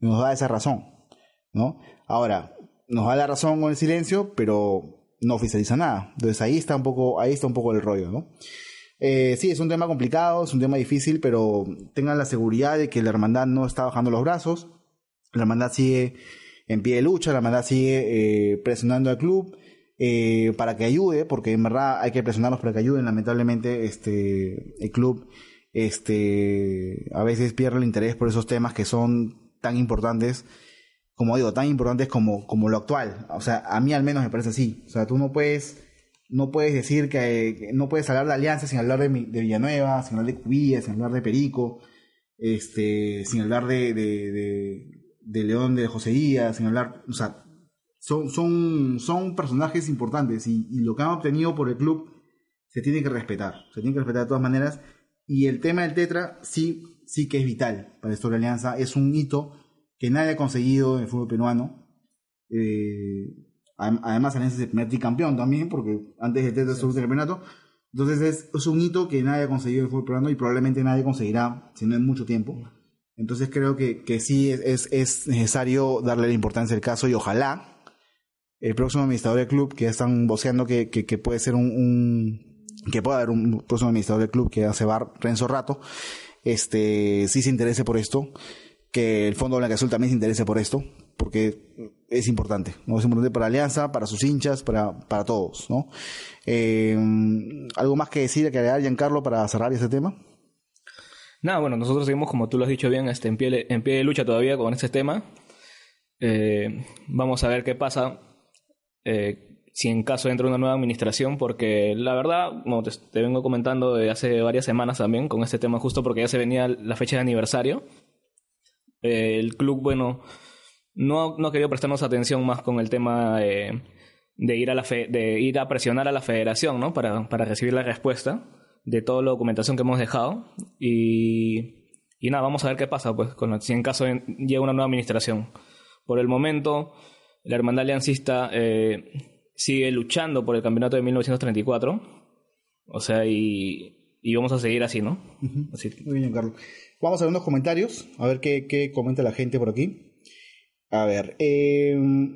A: nos da esa razón, ¿no? Ahora, nos da la razón con el silencio, pero no oficializa nada. Entonces ahí está un poco, ahí está un poco el rollo, ¿no? Eh, sí, es un tema complicado, es un tema difícil, pero tengan la seguridad de que la hermandad no está bajando los brazos. La hermandad sigue en pie de lucha, la hermandad sigue eh, presionando al club eh, para que ayude, porque en verdad hay que presionarlos para que ayuden. Lamentablemente, este, el club este, a veces pierde el interés por esos temas que son tan importantes, como digo, tan importantes como, como lo actual. O sea, a mí al menos me parece así. O sea, tú no puedes, no puedes decir que, no puedes hablar de Alianza sin hablar de, de Villanueva, sin hablar de Cubilla, sin hablar de Perico, este, sin hablar de, de, de, León de José Díaz, sin hablar, o sea, son, son, son personajes importantes y, y lo que han obtenido por el club se tiene que respetar, se tiene que respetar de todas maneras y el tema del Tetra sí, sí que es vital para la Alianza. Es un hito que nadie ha conseguido en el fútbol peruano. Eh, además, Alianza es el primer tricampeón también, porque antes del Tetra es el campeonato. Entonces es, un hito que nadie ha conseguido en el fútbol peruano y probablemente nadie conseguirá, si no en mucho tiempo. Entonces creo que, que sí es, es, necesario darle la importancia al caso y ojalá el próximo administrador del club, que ya están voceando que, que, puede ser un que pueda haber un próximo administrador del club que hace bar Renzo Rato, este, sí se interese por esto, que el Fondo Blanca Azul también se interese por esto, porque es importante, ¿no? Es importante para Alianza, para sus hinchas, para, para todos, ¿no? Eh, ¿Algo más que decir, que agregar, Giancarlo, para cerrar ese tema?
B: Nada, bueno, nosotros seguimos, como tú lo has dicho bien, este, en, pie, en pie de lucha todavía con este tema. Eh, vamos a ver qué pasa. Eh, si en caso entra una nueva administración, porque la verdad, como te, vengo comentando de hace varias semanas también con este tema, justo porque ya se venía la fecha de aniversario, eh, el club, bueno, no, no ha querido prestarnos atención más con el tema de, ir, a la de ir a presionar a la federación, ¿no? Para, para recibir la respuesta de toda la documentación que hemos dejado. Y, y nada, vamos a ver qué pasa, pues, con, si en caso llega una nueva administración. Por el momento, la hermandad aliancista... Eh, sigue luchando por el campeonato de 1934. O sea, y, y vamos a seguir así, ¿no?
A: así. Muy bien, Carlos. Vamos a ver unos comentarios, a ver qué, qué comenta la gente por aquí. A ver, eh,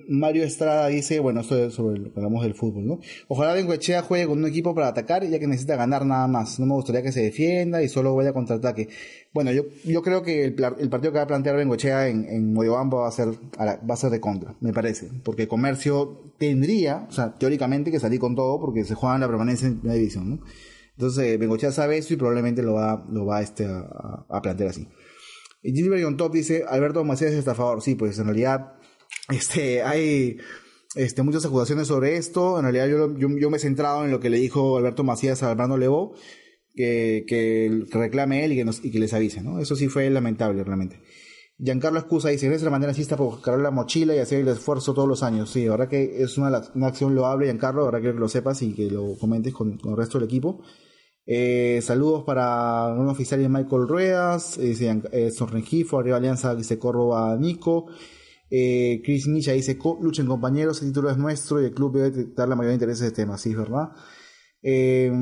A: Mario Estrada dice, bueno, esto es sobre lo que hablamos del fútbol, ¿no? Ojalá Bengoechea juegue con un equipo para atacar, ya que necesita ganar nada más. No me gustaría que se defienda y solo vaya contraataque. Bueno, yo, yo creo que el, partido que va a plantear Bengoechea en, en Moyobamba va a ser, va a ser de contra, me parece. Porque Comercio tendría, o sea, teóricamente que salir con todo porque se juega en la permanencia en primera división, ¿no? Entonces, Bengochea sabe eso y probablemente lo va, lo va este, a, plantear así. Y Gilbert on top dice, Alberto Macías está a favor. Sí, pues en realidad este, hay este, muchas acusaciones sobre esto. En realidad yo, yo, me he centrado en lo que le dijo Alberto Macías a Alberto Levo, que, que reclame él y que, nos, y que les avise. ¿no? Eso sí fue lamentable realmente. Giancarlo Escusa dice, eres la manera asista por buscar la mochila y hacer el esfuerzo todos los años. Sí, ahora que es una, una acción loable, Giancarlo, ahora que lo sepas y que lo comentes con, con el resto del equipo. Eh, saludos para un oficial de Michael Ruedas, eh, eh, Sorrengifo, arriba Alianza dice Córdoba Nico, eh, Chris Misha dice luchen compañeros, el título es nuestro y el club debe dar la mayor interés de este tema, sí, es verdad. Eh,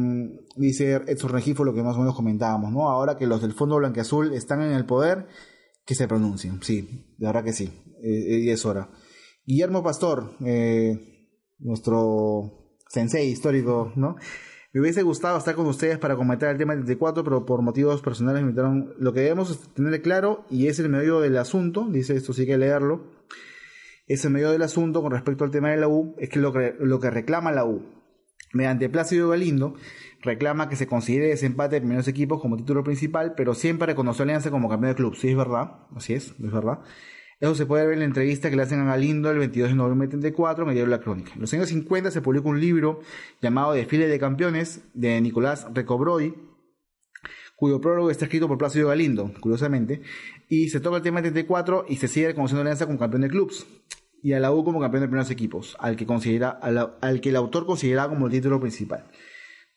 A: dice Edson Regifo lo que más o menos comentábamos, ¿no? Ahora que los del Fondo Blanqueazul están en el poder, que se pronuncien, sí, de verdad que sí, y es hora. Guillermo Pastor, nuestro sensei histórico, ¿no? Me hubiese gustado estar con ustedes para comentar el tema del 34, pero por motivos personales me invitaron. Lo que debemos tener claro, y es el medio del asunto, dice esto, sí que leerlo, es el medio del asunto con respecto al tema de la U, es que lo que, lo que reclama la U, mediante Plácido Galindo, reclama que se considere ese empate de primeros equipos como título principal, pero siempre reconoce a Alianza como campeón de club. Sí, es verdad, así es, es verdad. Eso se puede ver en la entrevista que le hacen a Galindo el 22 de noviembre de 34 en el La Crónica. En los años 50 se publicó un libro llamado Desfile de Campeones de Nicolás Recobroy, cuyo prólogo está escrito por Plácido Galindo, curiosamente, y se toca el tema del 34 y se sigue reconociendo Alianza como campeón de clubs y a la U como campeón de primeros equipos, al que, considera, al que el autor considera como el título principal.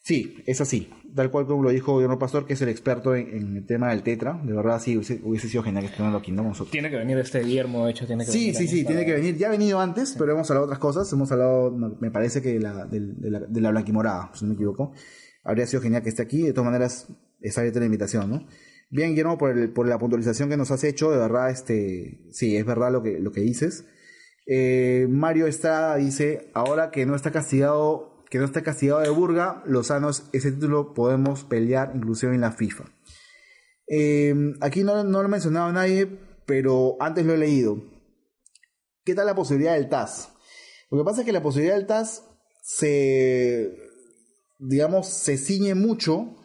A: Sí, es así. Tal cual como lo dijo Guillermo Pastor, que es el experto en, el tema del tetra. De verdad, sí, hubiese, sido genial que aquí, ¿no? Nosotros.
B: Tiene que venir este Guillermo, de hecho, tiene que
A: sí,
B: venir.
A: Sí, sí, sí, tiene que venir. Ya ha venido antes, pero hemos hablado de otras cosas. Hemos hablado, me parece que de la, de, la, de la blanquimorada, si no me equivoco. Habría sido genial que esté aquí. De todas maneras, está abierta la invitación, ¿no? Bien, Guillermo, por, el, por la puntualización que nos has hecho, de verdad, este, sí, es verdad lo que, lo que dices. Eh, Mario Estrada dice, ahora que no está castigado que no está castigado de Burga, Lozanos, ese título podemos pelear inclusive en la FIFA. Em, aquí no, no lo ha mencionado nadie, pero antes lo he leído. ¿Qué tal la posibilidad del TAS? Lo que pasa es que la posibilidad del TAS se, digamos, se ciñe mucho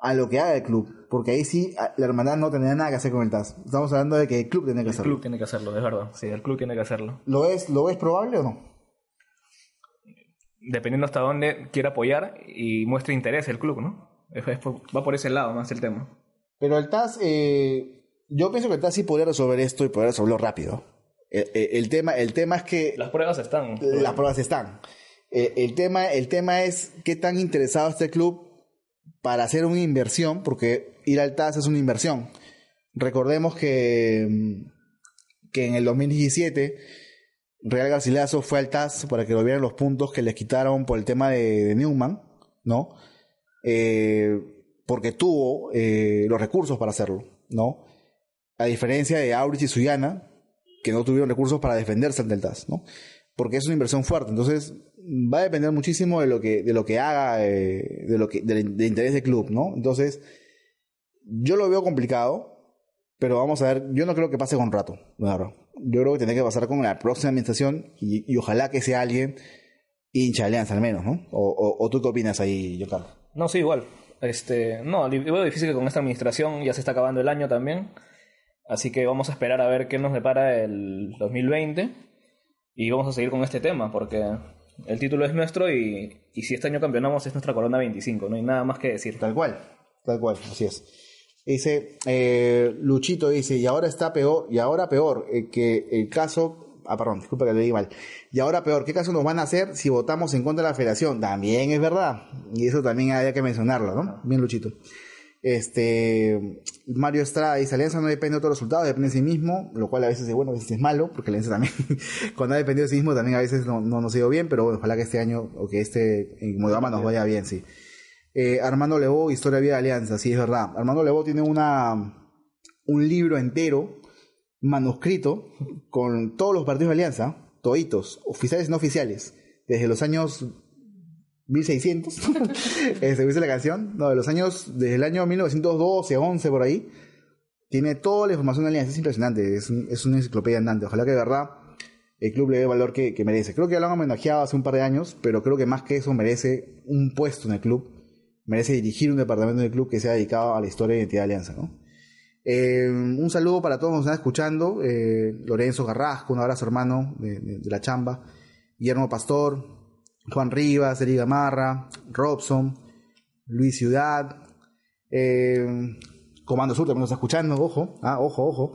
A: a lo que haga el club. Porque ahí sí la hermandad no tendría nada que hacer con el TAS. Estamos hablando de que el club tiene que
B: El
A: hacerlo.
B: club tiene que hacerlo, es verdad. Sí, el club tiene que hacerlo.
A: ¿Lo ves, ¿Lo ves probable o no?
B: Dependiendo hasta dónde quiera apoyar y muestre interés el club, ¿no? Es- es por- va por ese lado más el tema.
A: Pero el TAS, eh, yo pienso que el TAS sí podría resolver esto y podría resolverlo rápido. El, el- el tema, el tema es que
B: Las pruebas están.
A: las pruebas están. Eh, el, tema, el tema es qué tan interesado está el club para hacer una inversión, porque ir al TAS es una inversión. Recordemos que, mm, que en el 2017 Real Garcilaso fue al TAS para que lo vieran los puntos que les quitaron por el tema de, Newman, ¿no? Eh, porque tuvo eh, los recursos para hacerlo, ¿no? A diferencia de Aurich y Suyana, que no tuvieron recursos para defenderse ante el TAS, ¿no? Porque es una inversión fuerte. Entonces, va a depender muchísimo de lo que, de lo que haga, eh, de lo que, del, del interés del club, ¿no? Entonces, yo lo veo complicado, pero vamos a ver, yo no creo que pase con rato, la verdad. Yo creo que tiene que pasar con la próxima administración y, ojalá que sea alguien hincha de alianza al menos, ¿no? O, o, tú qué opinas ahí, Giancarlo?
B: No, sí, igual. Este, no, veo difícil que con esta administración ya se está acabando el año también. Así que vamos a esperar a ver qué nos depara el 2020. Y vamos a seguir con este tema, porque el título es nuestro y, y si este año campeonamos es nuestra corona 25. No hay nada más que decir.
A: Tal cual, tal cual, así es. Dice, eh, Luchito dice, y ahora está peor, y ahora peor, eh, que el caso, ah, perdón, disculpa que le di mal, y ahora peor, ¿qué caso nos van a hacer si votamos en contra de la federación? También es verdad, y eso también había que mencionarlo, ¿no? Bien, Luchito. Este, Mario Estrada dice, Alianza no depende de otros resultados, depende de sí mismo, lo cual a veces es bueno, a veces es malo, porque Alianza también, cuando ha dependido de sí mismo, también a veces no, no nos ha ido bien, pero bueno, ojalá que este año, o que este, en Modama nos vaya bien, sí. Eh, Armando Lebo, Historia Vida de Alianza, sí, es verdad. Armando Lebo tiene una, un libro entero, manuscrito, con todos los partidos de Alianza, toditos, oficiales y no oficiales, desde los años 1600, este, ¿viste la canción? No, de los años, desde el año 1912, 11, por ahí, tiene toda la información de Alianza, es impresionante, es, es una enciclopedia andante, ojalá que de verdad el club le dé el valor que, que merece. Creo que ya lo han homenajeado hace un par de años, pero creo que más que eso merece un puesto en el club, merece dirigir un departamento del club que sea dedicado a la historia y identidad de Alianza, ¿no? Eh, un saludo para todos los que están escuchando. eh, Lorenzo Carrasco, un abrazo hermano de, de- de la chamba. Guillermo Pastor, Juan Rivas, Eri Gamarra, Robson, Luis Ciudad, eh, Comando Sur también nos está escuchando, ojo, ah, ojo, ojo.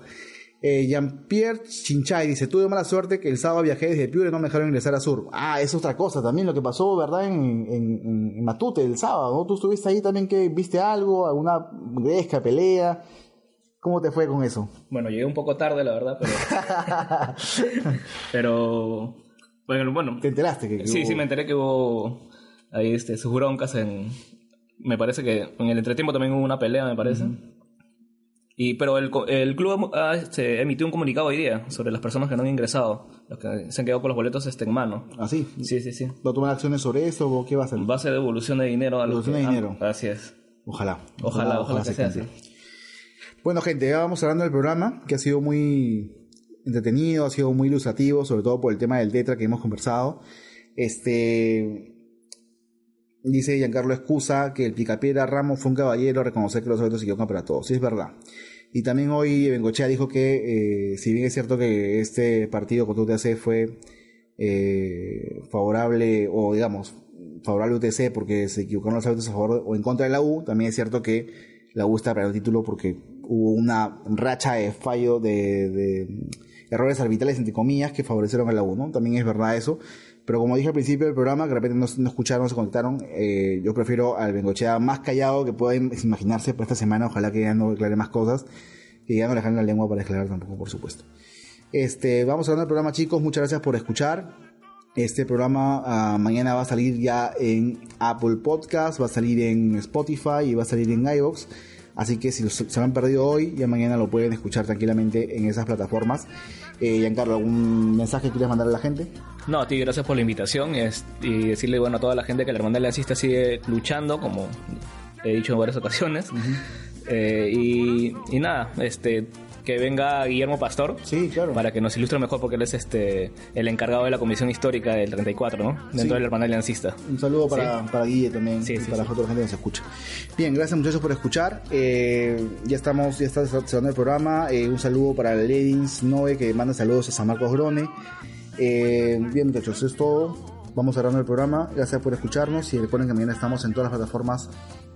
A: Eh, Jean-Pierre Chinchay dice, tuve mala suerte que el sábado viajé desde Piure y no me dejaron ingresar a Sur. Ah, es otra cosa también lo que pasó, ¿verdad? En, en, en Matute el sábado, ¿no? Tú estuviste ahí también que viste algo, alguna gresca, pelea. ¿Cómo te fue con eso?
B: Bueno, llegué un poco tarde, la verdad, pero. pero. Bueno, bueno.
A: ¿Te enteraste? Que, que
B: Sí,
A: hubo-
B: sí, me enteré que hubo. Ahí este, sus broncas en. Me parece que en el entretiempo también hubo una pelea, me parece. Y, pero el, el club ha, este, emitió un comunicado hoy día sobre las personas que no han ingresado, los que se han quedado con los boletos este, en mano.
A: ¿Ah, sí?
B: Sí, sí, sí.
A: ¿Va a tomar acciones sobre eso o qué va a hacer?
B: Base de devolución de dinero a los
A: Devolución de
B: ah,
A: dinero.
B: Así es.
A: Ojalá.
B: Ojalá, ojalá, que
A: se
B: sea así.
A: Bueno, gente, ya vamos hablando del programa, que ha sido muy entretenido, ha sido muy ilustrativo, sobre todo por el tema del tetra que hemos conversado. Este. Dice Giancarlo Excusa que el Picapiedra Ramos fue un caballero, reconocer que los eventos equivocan para todos. Sí, es verdad. Y también hoy Bengochea dijo que, eh, si bien es cierto que este partido contra UTC fue eh, favorable, o digamos, favorable a UTC porque se equivocaron los árbitros a favor o en contra de la U, también es cierto que la U está para el título porque hubo una racha de fallo de errores arbitrales, entre comillas, que favorecieron a la U, ¿no? También es verdad eso. Pero como dije al principio del programa, que de repente no, escucharon, no se conectaron, eh, yo prefiero al Bengochea más callado que pueda im- imaginarse por esta semana. Ojalá que ya no declare más cosas, que ya no le jalen la lengua para declarar tampoco, por supuesto. Este, vamos hablando del programa, chicos. Muchas gracias por escuchar. Este programa ah, mañana va a salir ya en Apple Podcast, va a salir en Spotify y va a salir en iVoox. Así que si los- se lo han perdido hoy, ya mañana lo pueden escuchar tranquilamente en esas plataformas. Eh, Giancarlo, ¿algún mensaje que quieras mandar a la gente?
B: No, a ti gracias por la invitación es- y decirle bueno a toda la gente que la hermandad le asiste sigue luchando, como he dicho en varias ocasiones. Eh, y, y nada, este que venga Guillermo Pastor.
A: Sí, claro.
B: Para que nos ilustre mejor, porque él es este el encargado de la Comisión Histórica del 34, ¿no? Dentro
A: Sí.
B: del hermano aliancista.
A: Un saludo para, para Guille también
B: Sí,
A: y
B: sí,
A: para
B: sí.
A: la gente que nos escucha. Bien, gracias muchachos por escuchar. Eh, ya estamos, ya está cerrando el programa. Eh, un saludo para Ledins Noe que manda saludos a San Marcos Grone. Eh, bien muchachos, eso es todo. Vamos cerrando el programa. Gracias por escucharnos y recuerden que mañana estamos en todas las plataformas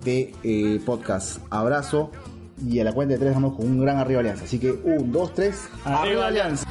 A: de podcast. Abrazo y a la cuenta de tres vamos con un gran arriba alianza. Así que, un, dos, tres,
B: arriba, alianza.